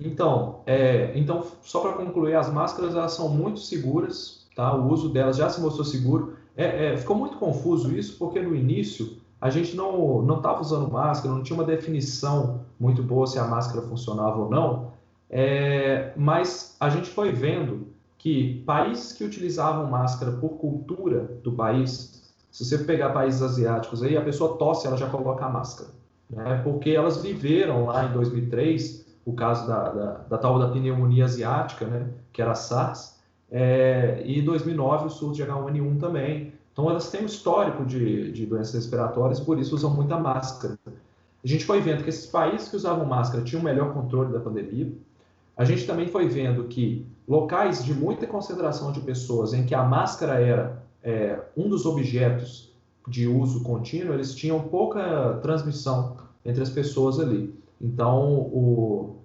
Então, é, então só para concluir, as máscaras elas são muito seguras, tá? O uso delas já se mostrou seguro. É, é, ficou muito confuso isso porque no início a gente não não estava usando máscara, não tinha uma definição muito boa se a máscara funcionava ou não, é, mas a gente foi vendo que países que utilizavam máscara por cultura do país, se você pegar países asiáticos aí, a pessoa tosse, ela já coloca a máscara, né? porque elas viveram lá em 2003 o caso da, da, da tal da pneumonia asiática, né? que era a SARS, é, e em 2009 o surto de H1N1 também. Então, elas têm um histórico de, de doenças respiratórias, por isso usam muita máscara. A gente foi vendo que esses países que usavam máscara tinham melhor controle da pandemia. A gente também foi vendo que locais de muita concentração de pessoas, em que a máscara era é, um dos objetos de uso contínuo, eles tinham pouca transmissão entre as pessoas ali. Então, o,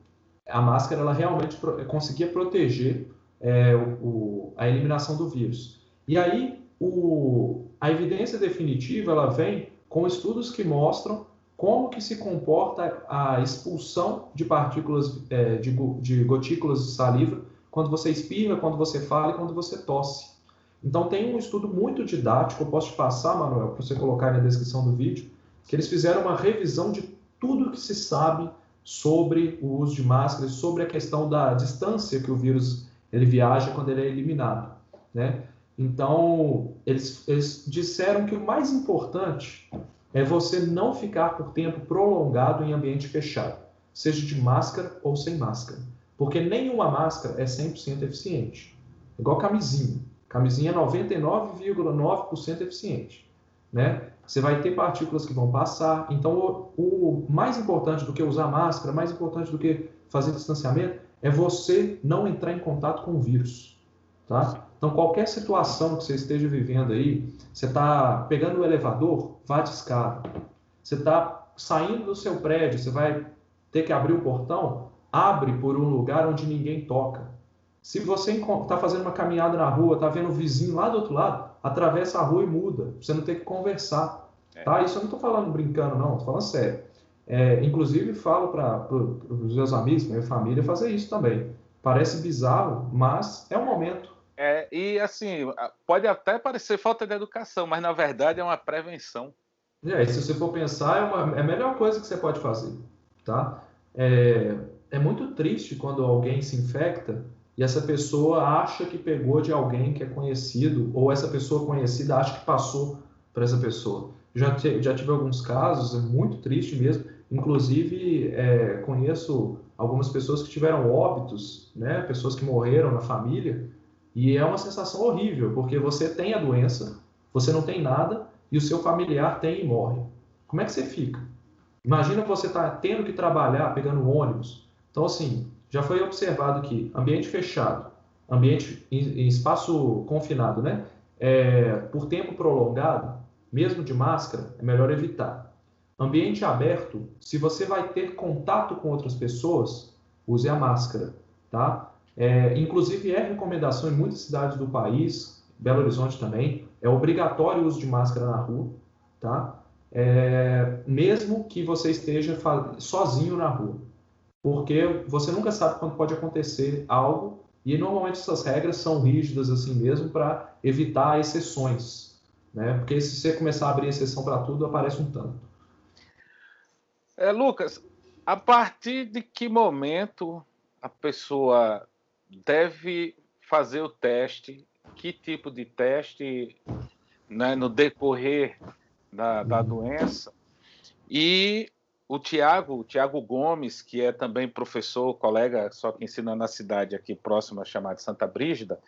a máscara ela realmente pro, conseguia proteger é, o, a eliminação do vírus. E aí, o, a evidência definitiva ela vem com estudos que mostram como que se comporta a expulsão de partículas é, de, de gotículas de saliva quando você espirra, quando você fala e quando você tosse. Então tem um estudo muito didático, eu posso te passar, Manuel, para você colocar na descrição do vídeo, que eles fizeram uma revisão de tudo que se sabe sobre o uso de máscaras, sobre a questão da distância que o vírus ele viaja quando ele é eliminado, né? Então, eles, eles disseram que o mais importante é você não ficar por tempo prolongado em ambiente fechado, seja de máscara ou sem máscara, porque nenhuma máscara é 100% eficiente. Igual camisinha. Camisinha é 99,9% eficiente, né? Você vai ter partículas que vão passar. Então, o, o mais importante do que usar máscara, mais importante do que fazer distanciamento, é você não entrar em contato com o vírus, tá? Então, qualquer situação que você esteja vivendo aí, você está pegando o elevador, vá de escada. Você está saindo do seu prédio, você vai ter que abrir o portão, abre por um lugar onde ninguém toca. Se você está fazendo uma caminhada na rua, está vendo o vizinho lá do outro lado, atravessa a rua e muda, você não tem que conversar. É. Tá? Isso eu não estou falando brincando, não, estou falando sério. É, inclusive, falo para os meus amigos, minha família, fazer isso também. Parece bizarro, mas é um momento. É, e assim, pode até parecer falta de educação, mas na verdade é uma prevenção. É, se você for pensar, é, uma, é a melhor coisa que você pode fazer, tá? É, é muito triste quando alguém se infecta e essa pessoa acha que pegou de alguém que é conhecido, ou essa pessoa conhecida acha que passou para essa pessoa. Já, já tive alguns casos, é muito triste mesmo, Inclusive, é, conheço algumas pessoas que tiveram óbitos, né? pessoas que morreram na família, e é uma sensação horrível, porque você tem a doença, você não tem nada, e o seu familiar tem e morre. Como é que você fica? Imagina você estar tá tendo que trabalhar pegando ônibus. Então, assim, já foi observado que ambiente fechado, ambiente em, em espaço confinado, né? É, por tempo prolongado, mesmo de máscara, é melhor evitar. Ambiente aberto, se você vai ter contato com outras pessoas, use a máscara, tá? É, inclusive é recomendação em muitas cidades do país, Belo Horizonte também, é obrigatório o uso de máscara na rua, tá? É, mesmo que você esteja sozinho na rua, porque você nunca sabe quando pode acontecer algo e normalmente essas regras são rígidas assim mesmo para evitar exceções, né? Porque se você começar a abrir exceção para tudo, aparece um tanto. É, Lucas, a partir de que momento a pessoa deve fazer o teste? Que tipo de teste né, no decorrer da, da doença? E o Tiago, o Tiago Gomes, que é também professor, colega, só que ensina na cidade aqui próxima, chamada Santa Brígida,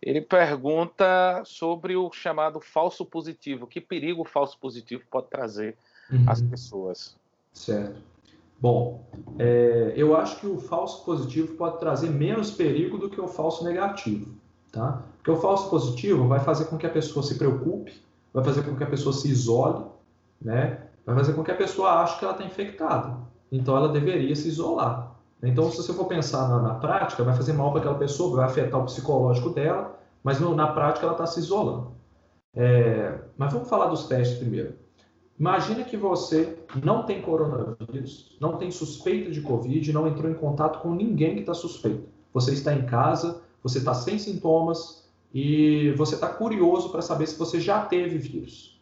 ele pergunta sobre o chamado falso positivo. Que perigo o falso positivo pode trazer uhum. às pessoas? Certo. Bom, é, eu acho que o falso positivo pode trazer menos perigo do que o falso negativo, tá? Porque o falso positivo vai fazer com que a pessoa se preocupe, vai fazer com que a pessoa se isole, né? Vai fazer com que a pessoa ache que ela está infectada. Então ela deveria se isolar. Então, se você for pensar na, na prática, vai fazer mal para aquela pessoa, vai afetar o psicológico dela, mas no, na prática ela está se isolando. É, mas vamos falar dos testes primeiro. Imagina que você não tem coronavírus, não tem suspeita de Covid, não entrou em contato com ninguém que está suspeito. Você está em casa, você está sem sintomas e você está curioso para saber se você já teve vírus.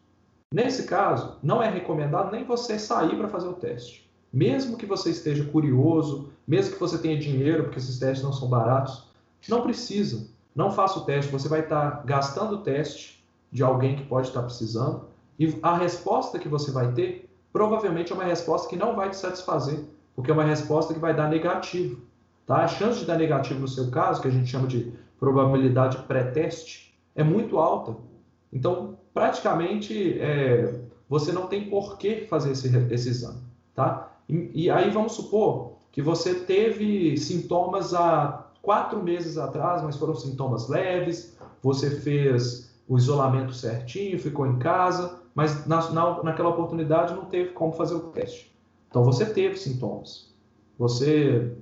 Nesse caso, não é recomendado nem você sair para fazer o teste. Mesmo que você esteja curioso, mesmo que você tenha dinheiro, porque esses testes não são baratos, não precisa. Não faça o teste. Você vai estar gastando o teste de alguém que pode estar precisando e a resposta que você vai ter provavelmente é uma resposta que não vai te satisfazer, porque é uma resposta que vai dar negativo. Tá? A chance de dar negativo no seu caso, que a gente chama de probabilidade pré-teste, é muito alta. Então, praticamente, é, você não tem por que fazer esse, esse exame. Tá? E, e aí vamos supor que você teve sintomas há quatro meses atrás, mas foram sintomas leves, você fez o isolamento certinho, ficou em casa, mas na, na, naquela oportunidade não teve como fazer o teste. Então você teve sintomas. Você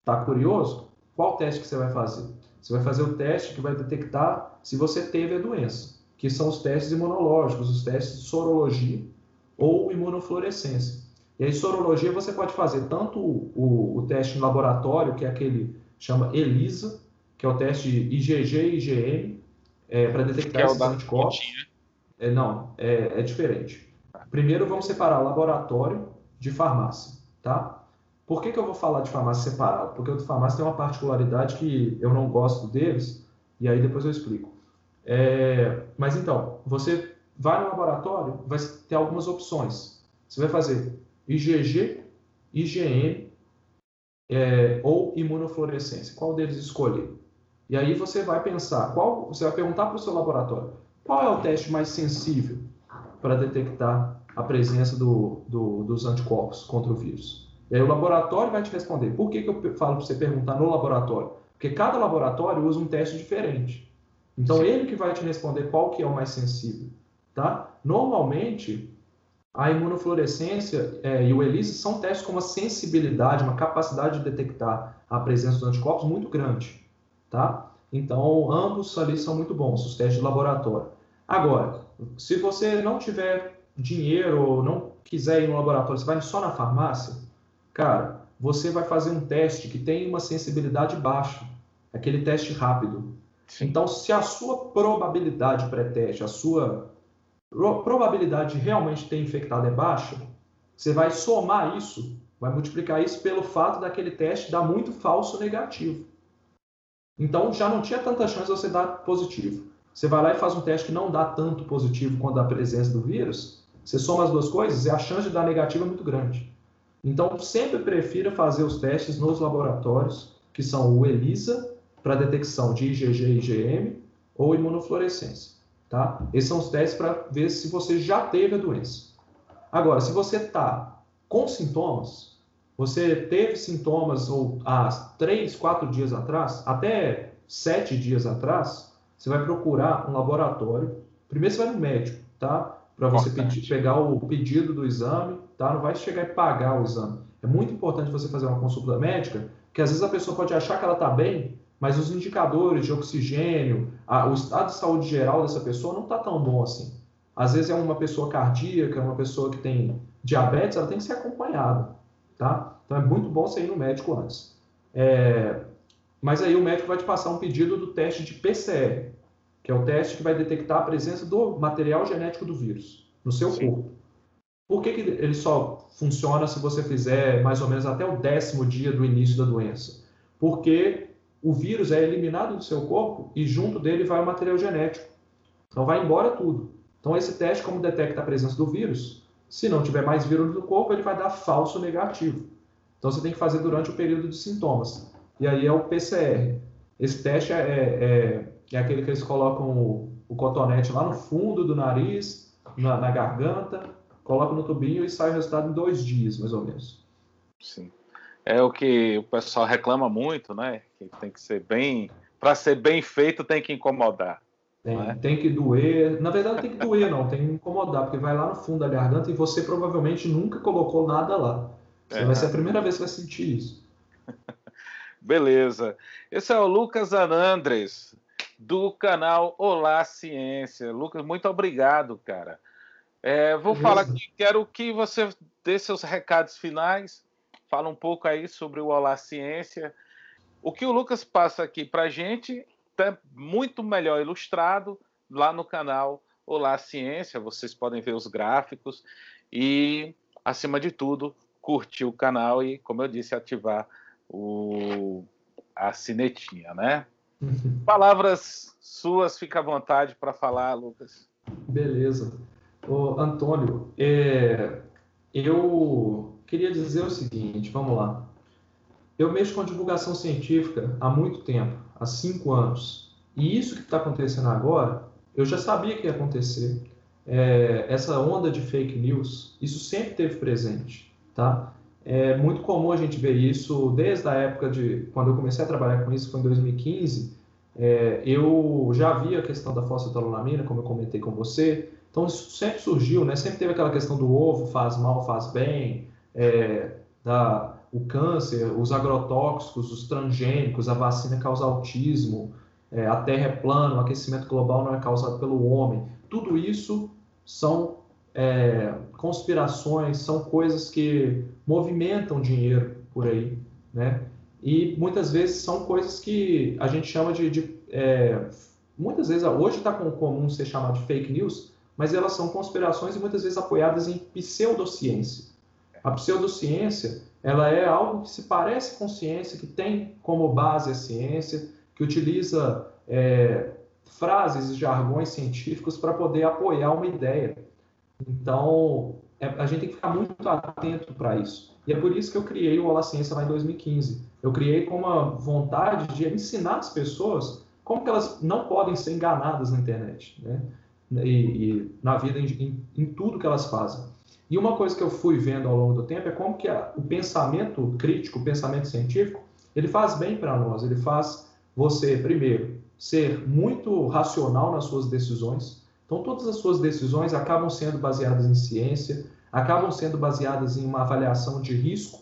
está curioso? Qual teste que você vai fazer? Você vai fazer o teste que vai detectar se você teve a doença, que são os testes imunológicos, os testes de sorologia ou imunofluorescência. E aí, sorologia você pode fazer tanto o, o, o teste em laboratório, que é aquele chama ELISA, que é o teste IgG e IgM, é, para detectar é esses anticorpos. É, não, é, é diferente. Primeiro vamos separar laboratório de farmácia, tá? Por que, que eu vou falar de farmácia separado? Porque o de farmácia tem uma particularidade que eu não gosto deles, e aí depois eu explico. É, mas então, você vai no laboratório, vai ter algumas opções. Você vai fazer IgG, IgM é, ou imunofluorescência. Qual deles escolher? E aí você vai pensar, qual, você vai perguntar para o seu laboratório, qual é o teste mais sensível para detectar a presença do, do, dos anticorpos contra o vírus? E aí o laboratório vai te responder. Por que, que eu falo para você perguntar no laboratório? Porque cada laboratório usa um teste diferente. Então, Sim. ele que vai te responder qual que é o mais sensível. Tá? Normalmente, a imunofluorescência é, e o ELISA são testes com uma sensibilidade, uma capacidade de detectar a presença dos anticorpos muito grande. Tá? Então, ambos ali são muito bons, os testes de laboratório. Agora, se você não tiver dinheiro ou não quiser ir no laboratório, você vai só na farmácia, cara, você vai fazer um teste que tem uma sensibilidade baixa, aquele teste rápido. Sim. Então, se a sua probabilidade pré-teste, a sua probabilidade de realmente ter infectado é baixa, você vai somar isso, vai multiplicar isso pelo fato daquele teste dar muito falso negativo. Então, já não tinha tanta chance de você dar positivo. Você vai lá e faz um teste que não dá tanto positivo quanto a presença do vírus, você soma as duas coisas e a chance de dar negativo é muito grande. Então, sempre prefira fazer os testes nos laboratórios, que são o ELISA, para detecção de IgG e IgM, ou imunofluorescência. Tá? Esses são os testes para ver se você já teve a doença. Agora, se você está com sintomas, você teve sintomas ou há três, quatro dias atrás, até sete dias atrás, você vai procurar um laboratório. Primeiro você vai no médico, tá? Para você pedir, pegar o pedido do exame, tá? Não vai chegar e pagar o exame. É muito importante você fazer uma consulta médica, que às vezes a pessoa pode achar que ela está bem, mas os indicadores de oxigênio, a, o estado de saúde geral dessa pessoa não está tão bom assim. Às vezes é uma pessoa cardíaca, uma pessoa que tem diabetes, ela tem que ser acompanhada, tá? Então é muito bom você ir no médico antes. É, mas aí o médico vai te passar um pedido do teste de PCR, que é o teste que vai detectar a presença do material genético do vírus no seu Sim. corpo. Por que, que ele só funciona se você fizer mais ou menos até o décimo dia do início da doença? Porque o vírus é eliminado do seu corpo e junto dele vai o material genético. Então vai embora tudo. Então esse teste, como detecta a presença do vírus, se não tiver mais vírus no corpo, ele vai dar falso negativo. Então você tem que fazer durante o período de sintomas. E aí é o PCR. Esse teste é, é, é aquele que eles colocam o, o, cotonete lá no fundo do nariz, na, na garganta, colocam no tubinho e sai o resultado em dois dias, mais ou menos. Sim. É o que o pessoal reclama muito, né? Que tem que ser bem. Para ser bem feito, tem que incomodar. Tem, é? tem que doer. Na verdade, tem que doer, não, tem que incomodar, porque vai lá no fundo da garganta e você provavelmente nunca colocou nada lá. É. vai ser a primeira vez que vai sentir isso. Beleza. Esse é o Lucas Anandres, do canal Olá Ciência. Lucas, muito obrigado, cara. É, vou Beleza. falar aqui, quero que você dê seus recados finais, fala um pouco aí sobre o Olá Ciência. O que o Lucas passa aqui para gente está muito melhor ilustrado lá no canal Olá Ciência. Vocês podem ver os gráficos e, acima de tudo, curtir o canal e, como eu disse, ativar o, a sinetinha, né? Palavras suas, fica à vontade para falar, Lucas. Beleza. Ô, Antônio, é, eu queria dizer o seguinte, vamos lá. Eu mexo com divulgação científica há muito tempo, há cinco anos. E isso que está acontecendo agora, eu já sabia que ia acontecer. É, essa onda de fake news, isso sempre teve presente. Tá? É muito comum a gente ver isso desde a época de quando eu comecei a trabalhar com isso, foi em 2015. É, eu já vi a questão da fosfetanolamina, como eu comentei com você. Então isso sempre surgiu, né? Sempre teve aquela questão do ovo faz mal, faz bem, é, da, o câncer, os agrotóxicos, os transgênicos, a vacina causa autismo, é, a Terra é plana, o aquecimento global não é causado pelo homem. Tudo isso são é, conspirações, são coisas que movimentam dinheiro por aí, né? E muitas vezes são coisas que a gente chama de, de é, muitas vezes hoje está comum ser chamado de fake news, mas elas são conspirações e muitas vezes apoiadas em pseudociência. A pseudociência ela é algo que se parece com ciência, que tem como base a ciência, que utiliza é, frases e jargões científicos para poder apoiar uma ideia. Então, é, a gente tem que ficar muito atento para isso. E é por isso que eu criei o Olá Ciência lá em 2015. Eu criei com uma vontade de ensinar as pessoas como que elas não podem ser enganadas na internet, né? E, e na vida, em, em, tudo que elas fazem. E uma coisa que eu fui vendo ao longo do tempo é como que a, o pensamento crítico, o pensamento científico, ele faz bem para nós. Ele faz você, primeiro, ser muito racional nas suas decisões, então, todas as suas decisões acabam sendo baseadas em ciência, acabam sendo baseadas em uma avaliação de risco.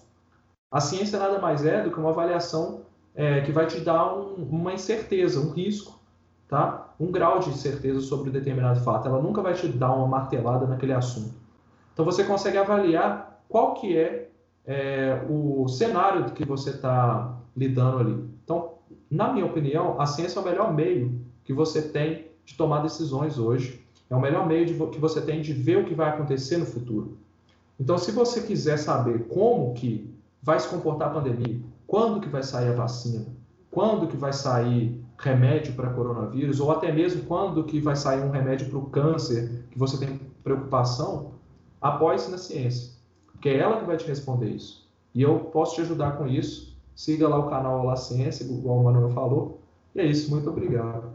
A ciência nada mais é do que uma avaliação é, que vai te dar um, uma incerteza, um risco, tá? um grau de certeza sobre determinado fato. Ela nunca vai te dar uma martelada naquele assunto. Então, você consegue avaliar qual que é, é o cenário que você está lidando ali. Então, na minha opinião, a ciência é o melhor meio que você tem de tomar decisões hoje. É o melhor meio de, que você tem de ver o que vai acontecer no futuro. Então, se você quiser saber como que vai se comportar a pandemia, quando que vai sair a vacina, quando que vai sair remédio para coronavírus, ou até mesmo quando que vai sair um remédio para o câncer, que você tem preocupação, apoie-se na ciência. porque é ela que vai te responder isso. E eu posso te ajudar com isso. Siga lá o canal Olá Ciência, igual o Manuel falou. E é isso, muito obrigado.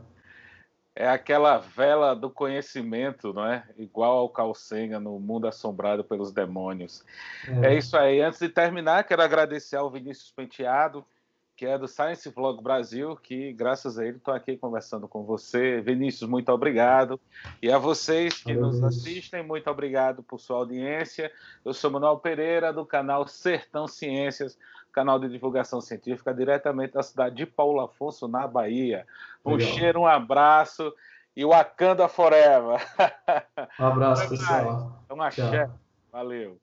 É aquela vela do conhecimento, não é? Igual ao Calcenga no mundo assombrado pelos demônios. É. é isso aí. Antes de terminar, quero agradecer ao Vinícius Penteado, que é do Science Vlog Brasil, que graças a ele estou aqui conversando com você. Vinícius, muito obrigado. E a vocês que nos assistem, muito obrigado por sua audiência. Eu sou Manuel Pereira, do canal Sertão Ciências, canal de divulgação científica, diretamente da cidade de Paulo Afonso, na Bahia. Um Legal. cheiro, um abraço e o Akanda Forever. Um abraço, pessoal. Um axé. Valeu.